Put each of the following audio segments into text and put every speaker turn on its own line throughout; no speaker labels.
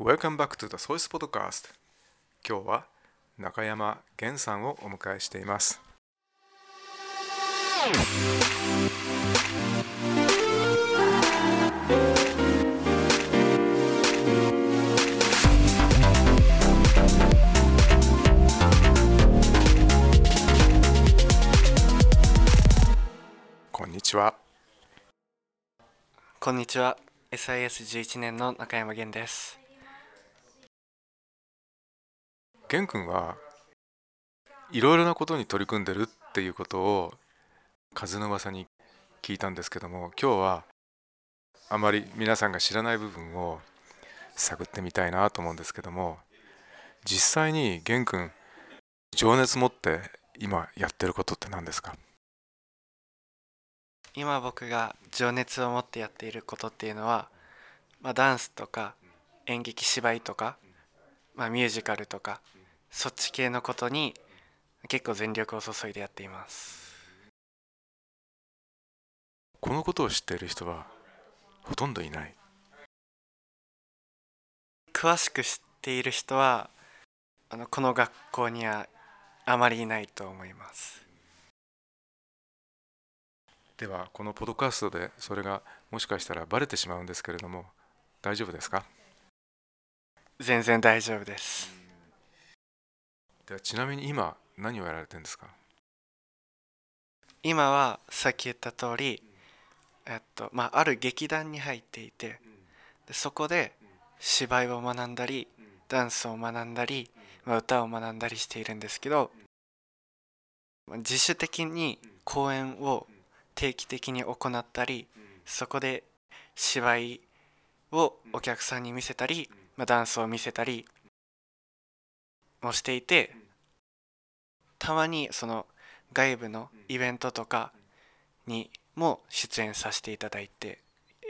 Welcome back to the Source Podcast. 今日は中山源さんをお迎えしています。こんにちは。
こんにちは。SIS11 年の中山源です。
源君はいろいろなことに取り組んでるっていうことを風の噂に聞いたんですけども今日はあまり皆さんが知らない部分を探ってみたいなと思うんですけども実際に源君情熱持って今やってることって何ですか？
今僕が情熱を持ってやっていることっていうのは、まあ、ダンスとか演劇芝居とか、まあ、ミュージカルとかそっち系のことに結構全力を注いでやっています。
このことを知っている人はほとんどいない。
詳しく知っている人はあのこの学校にはあまりいないと思います。
ではこのポッドキャストでそれがもしかしたらバレてしまうんですけれども大丈夫ですか？
全然大丈夫です。
ではちなみに今何をやられてるんですか？
今はさっき言った通りえっとまあある劇団に入っていてでそこで芝居を学んだりダンスを学んだり、まあ、歌を学んだりしているんですけどまあ自主的に公演を定期的に行ったりそこで芝居をお客さんに見せたり、まあ、ダンスを見せたりもしていてたまにその外部のイベントとかにも出演させていただいて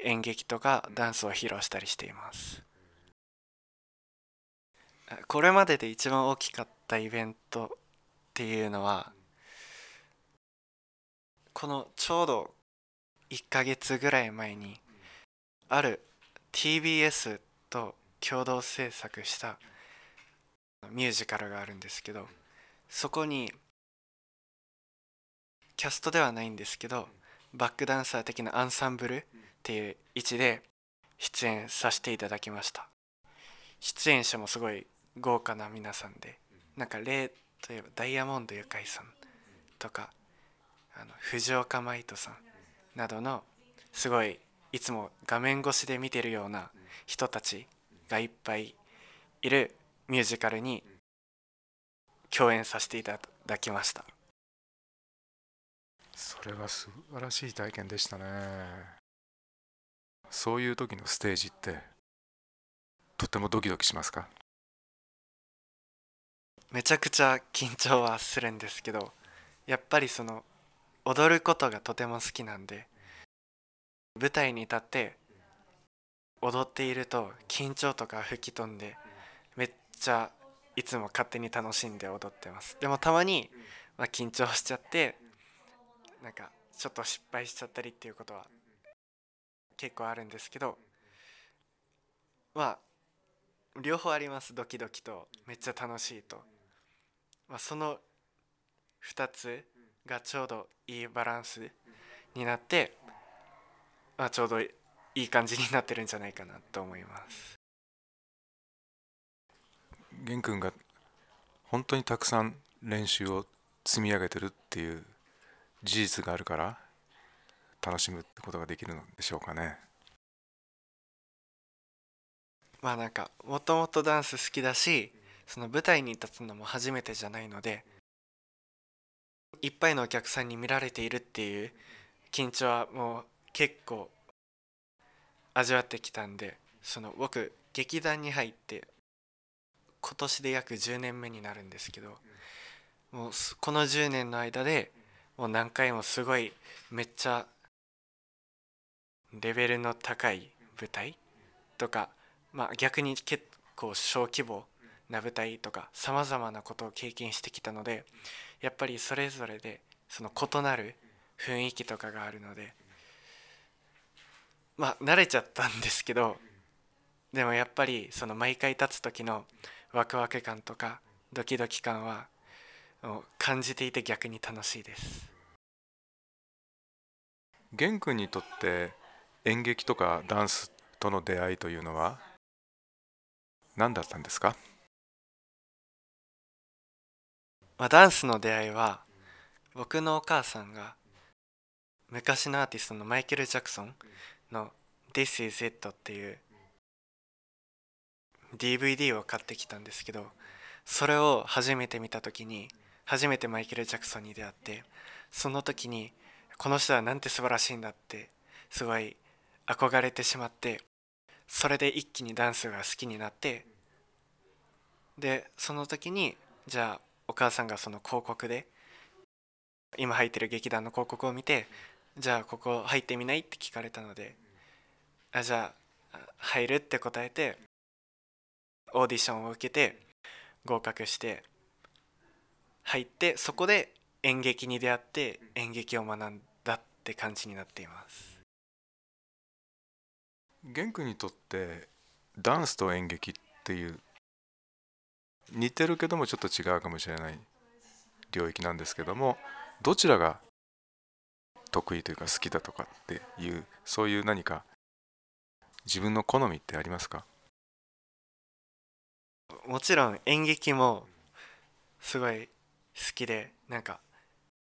演劇とかダンスを披露したりしています。これまでで一番大きかったイベントっていうのはこのちょうど1ヶ月ぐらい前にある TBS と共同制作したミュージカルがあるんですけどそこにキャストではないんですけどバックダンサー的なアンサンブルっていう位置で出演させていただきました。出演者もすごい豪華な皆さんでなんか例といえばダイヤモンドゆかいさんとかあの藤岡舞人さんなどのすごいいつも画面越しで見てるような人たちがいっぱいいるミュージカルに共演させていただきました。
それは素晴らしい体験でしたね。そういう時のステージってとてもドキドキしますか？
めちゃくちゃ緊張はするんですけどやっぱりその踊ることがとても好きなんで舞台に立って踊っていると緊張とか吹き飛んでめっちゃいつも勝手に楽しんで踊ってます。でもたまに、まあ、緊張しちゃってなんかちょっと失敗しちゃったりっていうことは結構あるんですけどまあ両方あります。ドキドキとめっちゃ楽しいと、まあ、その2つがちょうどいいバランスになって、まあ、ちょうどいい感じになってるんじゃないかなと思います。
玄君が本当にたくさん練習を積み上げてるっていう事実があるから楽しむってことができるのでしょうかね。
まあなんかもともとダンス好きだしその舞台に立つのも初めてじゃないのでいっぱいのお客さんに見られているっていう緊張はもう結構味わってきたんでその僕劇団に入って今年で約10年目になるんですけどもうこの10年の間でもう何回もすごいめっちゃレベルの高い舞台とかまあ逆に結構小規模な舞台とかさまざまなことを経験してきたのでやっぱりそれぞれでその異なる雰囲気とかがあるのでまあ慣れちゃったんですけどでもやっぱりその毎回立つ時のワクワク感とかドキドキ感は感じていて逆に楽しいです。
玄君にとって演劇とかダンスとの出会いというのは何だったんですか？
まあ、ダンスの出会いは僕のお母さんが昔のアーティストのマイケル・ジャクソンの「This is It」っていう DVD を買ってきたんですけどそれを初めて見た時に初めてマイケル・ジャクソンに出会ってその時にこの人はなんて素晴らしいんだってすごい憧れてしまってそれで一気にダンスが好きになってでその時にじゃあお母さんがその広告で今入ってる劇団の広告を見てじゃあここ入ってみない？って聞かれたのであじゃあ入るって答えてオーディションを受けて合格して入ってそこで演劇に出会って演劇を学んだって感じになっています。
玄君にとってダンスと演劇っていう似てるけどもちょっと違うかもしれない領域なんですけどもどちらが得意というか好きだとかっていうそういう何か自分の好みってありますか？
もちろん演劇もすごい好きでなんか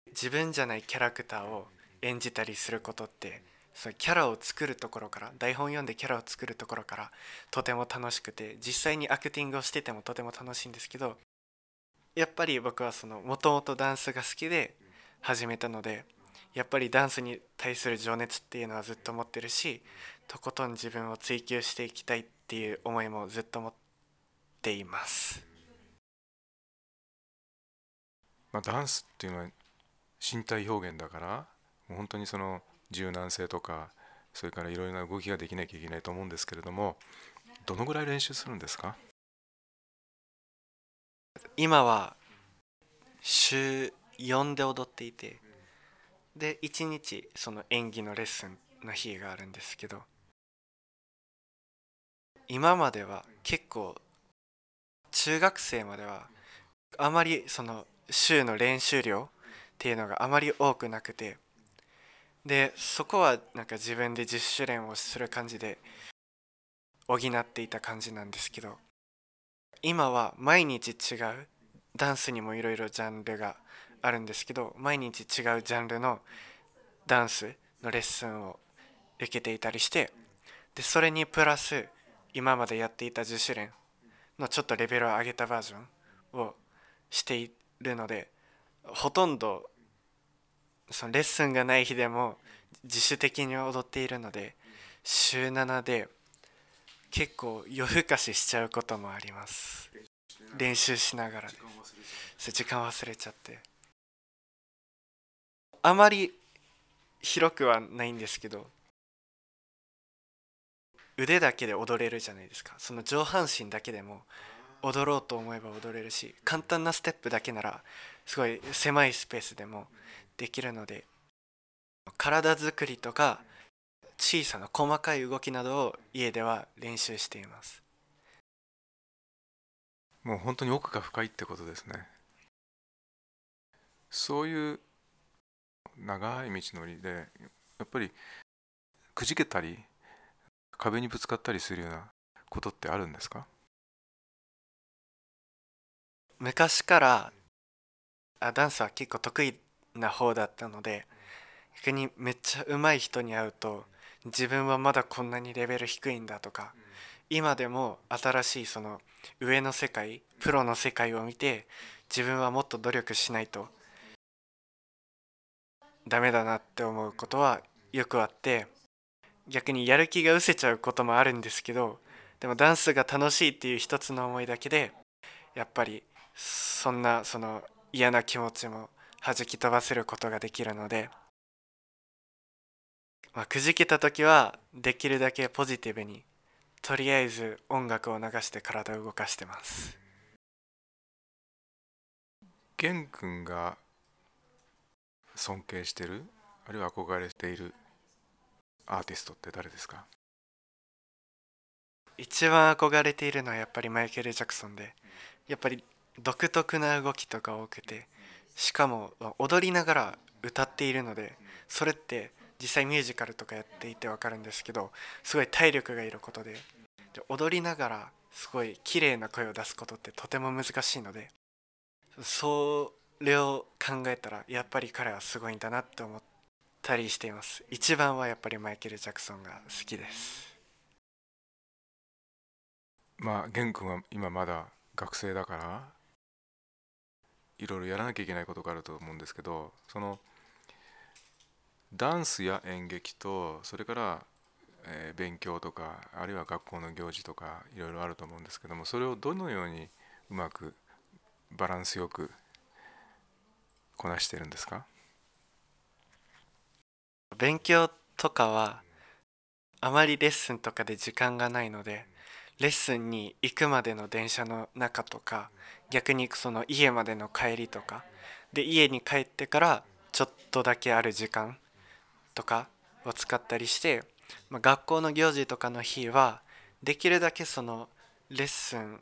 自分じゃないキャラクターを演じたりすることってそのキャラを作るところから台本読んでキャラを作るところからとても楽しくて実際にアクティングをしててもとても楽しいんですけどやっぱり僕はそのもともとダンスが好きで始めたのでやっぱりダンスに対する情熱っていうのはずっと持ってるしとことん自分を追求していきたいっていう思いもずっと持っています。
まあ、ダンスっていうのは身体表現だからもう本当にその柔軟性とかそれからいろいろな動きができなきゃいけないと思うんですけれどもどのぐらい練習するんですか？
今は週4で踊っていてで1日その演技のレッスンの日があるんですけど今までは結構中学生まではあまりその週の練習量っていうのがあまり多くなくてでそこはなんか自分で自主練をする感じで補っていた感じなんですけど今は毎日違うダンスにもいろいろジャンルがあるんですけど毎日違うジャンルのダンスのレッスンを受けていたりしてでそれにプラス今までやっていた自主練のちょっとレベルを上げたバージョンをしているのでほとんどそのレッスンがない日でも自主的に踊っているので週7で結構夜更かししちゃうこともあります。練習しながらでそう時間忘れちゃって。あまり広くはないんですけど腕だけで踊れるじゃないですか。その上半身だけでも踊ろうと思えば踊れるし簡単なステップだけならすごい狭いスペースでもできるので体作りとか小さな細かい動きなどを家では練習しています。
もう本当に奥が深いってことですね。そういう長い道のりでやっぱりくじけたり壁にぶつかったりするようなことってあるんですか？
昔からあダンスは結構得意な方だったので逆にめっちゃ上手い人に会うと自分はまだこんなにレベル低いんだとか今でも新しいその上の世界プロの世界を見て自分はもっと努力しないとダメだなって思うことはよくあって逆にやる気が失せちゃうこともあるんですけどでもダンスが楽しいっていう一つの思いだけでやっぱりそんなその嫌な気持ちも弾き飛ばせることができるので、まあ、くじけた時はできるだけポジティブにとりあえず音楽を流して体を動かしてます。
玄君が尊敬してるあるいは憧れているアーティストって誰ですか？
一番憧れているのはやっぱりマイケル・ジャクソンでやっぱり独特な動きとか多くてしかも踊りながら歌っているのでそれって実際ミュージカルとかやっていて分かるんですけどすごい体力がいることで踊りながらすごい綺麗な声を出すことってとても難しいのでそれを考えたらやっぱり彼はすごいんだなって思ったりしています。一番はやっぱりマイケル・ジャクソンが好きです。
まあ玄君は今まだ学生だからいろいろやらなきゃいけないことがあると思うんですけどそのダンスや演劇とそれから、えー、勉強とかあるいは学校の行事とかいろいろあると思うんですけどもそれをどのようにうまくバランスよくこなしてるんですか？
勉強とかはあまりレッスンとかで時間がないのでレッスンに行くまでの電車の中とか逆にその家までの帰りとかで家に帰ってからちょっとだけある時間とかを使ったりして、まあ、学校の行事とかの日はできるだけそのレッスン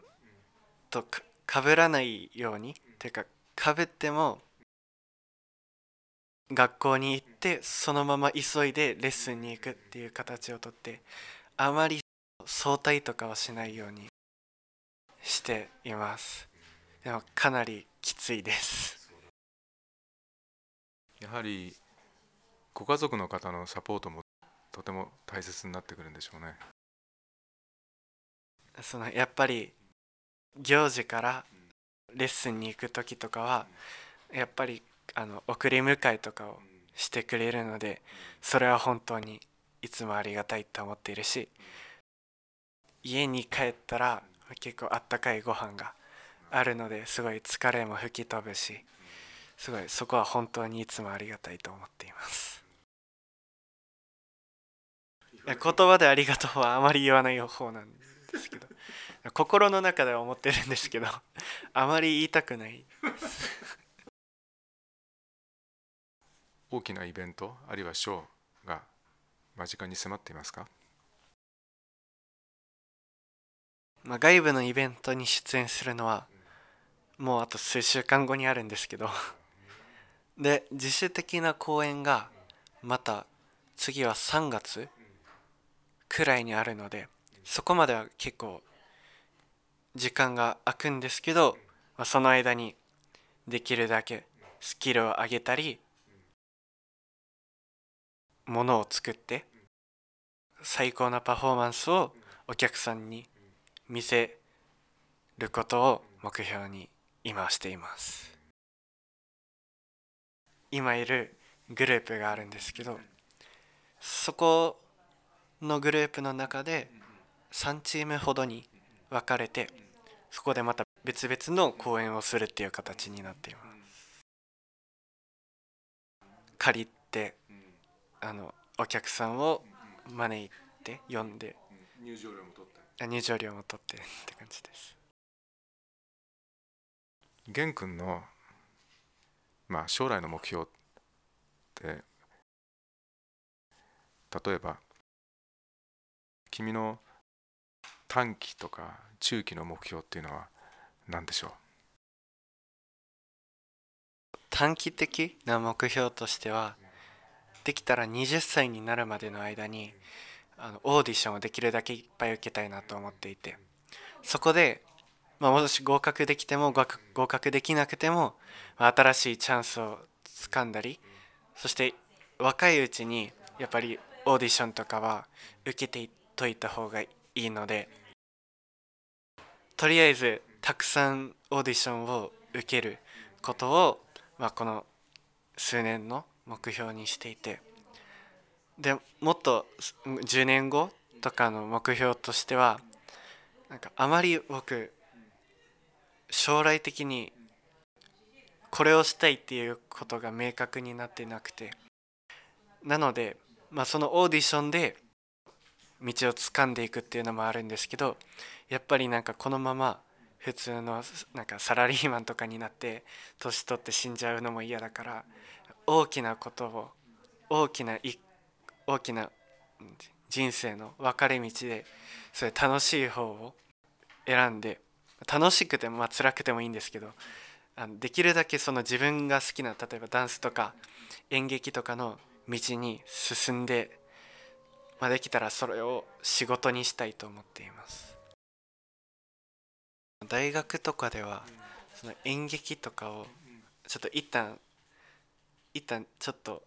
とかかぶらないようにていうかかぶっても学校に行ってそのまま急いでレッスンに行くっていう形をとってあまり早退とかはしないようにしています。でもかなりきついです。
やはりご家族の方のサポートもとても大切になってくるんでしょうね。
そのやっぱり行事からレッスンに行く時とかはやっぱりあの送り迎えとかをしてくれるのでそれは本当にいつもありがたいと思っているし家に帰ったら結構あったかいご飯があるのですごい疲れも吹き飛ぶしすごいそこは本当にいつもありがたいと思っています。言葉でありがとうはあまり言わない方なんですけど。心の中では思ってるんですけど。あまり言いたくない。
大きなイベントあるいはショーが間近に迫っていますか？
まあ、外部のイベントに出演するのはもうあと数週間後にあるんですけど。で自主的な公演がまた次は3月くらいにあるのでそこまでは結構時間が空くんですけど、まあ、その間にできるだけスキルを上げたりものを作って最高なパフォーマンスをお客さんに見せることを目標に今しています。今いるグループがあるんですけどそこのグループの中で3チームほどに分かれてそこでまた別々の公演をするっていう形になっています。借りてあのお客さんを招いて呼んで
入場料も取って。
入場料も取ってって感じです。
玄君のまあ将来の目標って例えば君の短期とか中期の目標っていうのは何でしょう？
短期的な目標としてはできたら20歳になるまでの間にあのオーディションをできるだけいっぱい受けたいなと思っていてそこで、まあ、もし合格できても合格できなくても、まあ、新しいチャンスをつかんだりそして若いうちにやっぱりオーディションとかは受けてといた方がいいのでとりあえずたくさんオーディションを受けることを、まあ、この数年の目標にしていてでもっと10年後とかの目標としてはなんかあまり僕将来的にこれをしたいっていうことが明確になってなくてなので、まあ、そのオーディションで道を掴んでいくっていうのもあるんですけどやっぱりなんかこのまま普通のなんかサラリーマンとかになって年取って死んじゃうのも嫌だから大きなことを大きな大きな人生の分かれ道でそれ楽しい方を選んで楽しくてもまあ辛くてもいいんですけどあのできるだけその自分が好きな例えばダンスとか演劇とかの道に進んで、まあ、できたらそれを仕事にしたいと思っています。大学とかではその演劇とかをちょっと一旦一旦ちょっと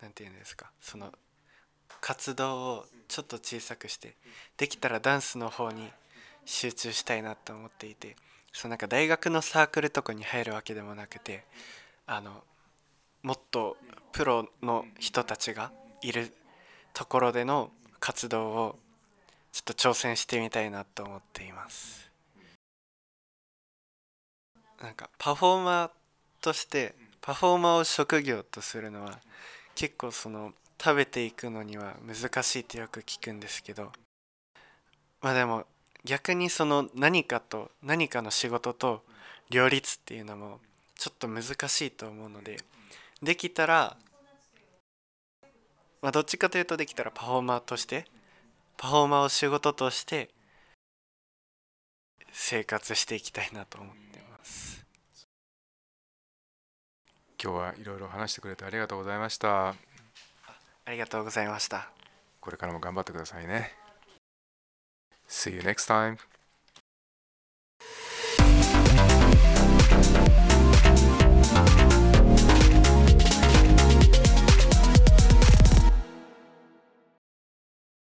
なんていうんですかその活動をちょっと小さくしてできたらダンスの方に集中したいなと思っていてそうなんか大学のサークルとかに入るわけでもなくてあのもっとプロの人たちがいるところでの活動をちょっと挑戦してみたいなと思っています。なんかパフォーマーとしてパフォーマーを職業とするのは結構その食べていくのには難しいってよく聞くんですけどまあでも逆にその何かと何かの仕事と両立っていうのもちょっと難しいと思うのでできたらまあどっちかというとできたらパフォーマーとしてパフォーマーを仕事として生活していきたいなと思ってます。
今日はいろいろ話してくれてありがとうございました。
ありがとうございました。
これからも頑張ってくださいね。See you next time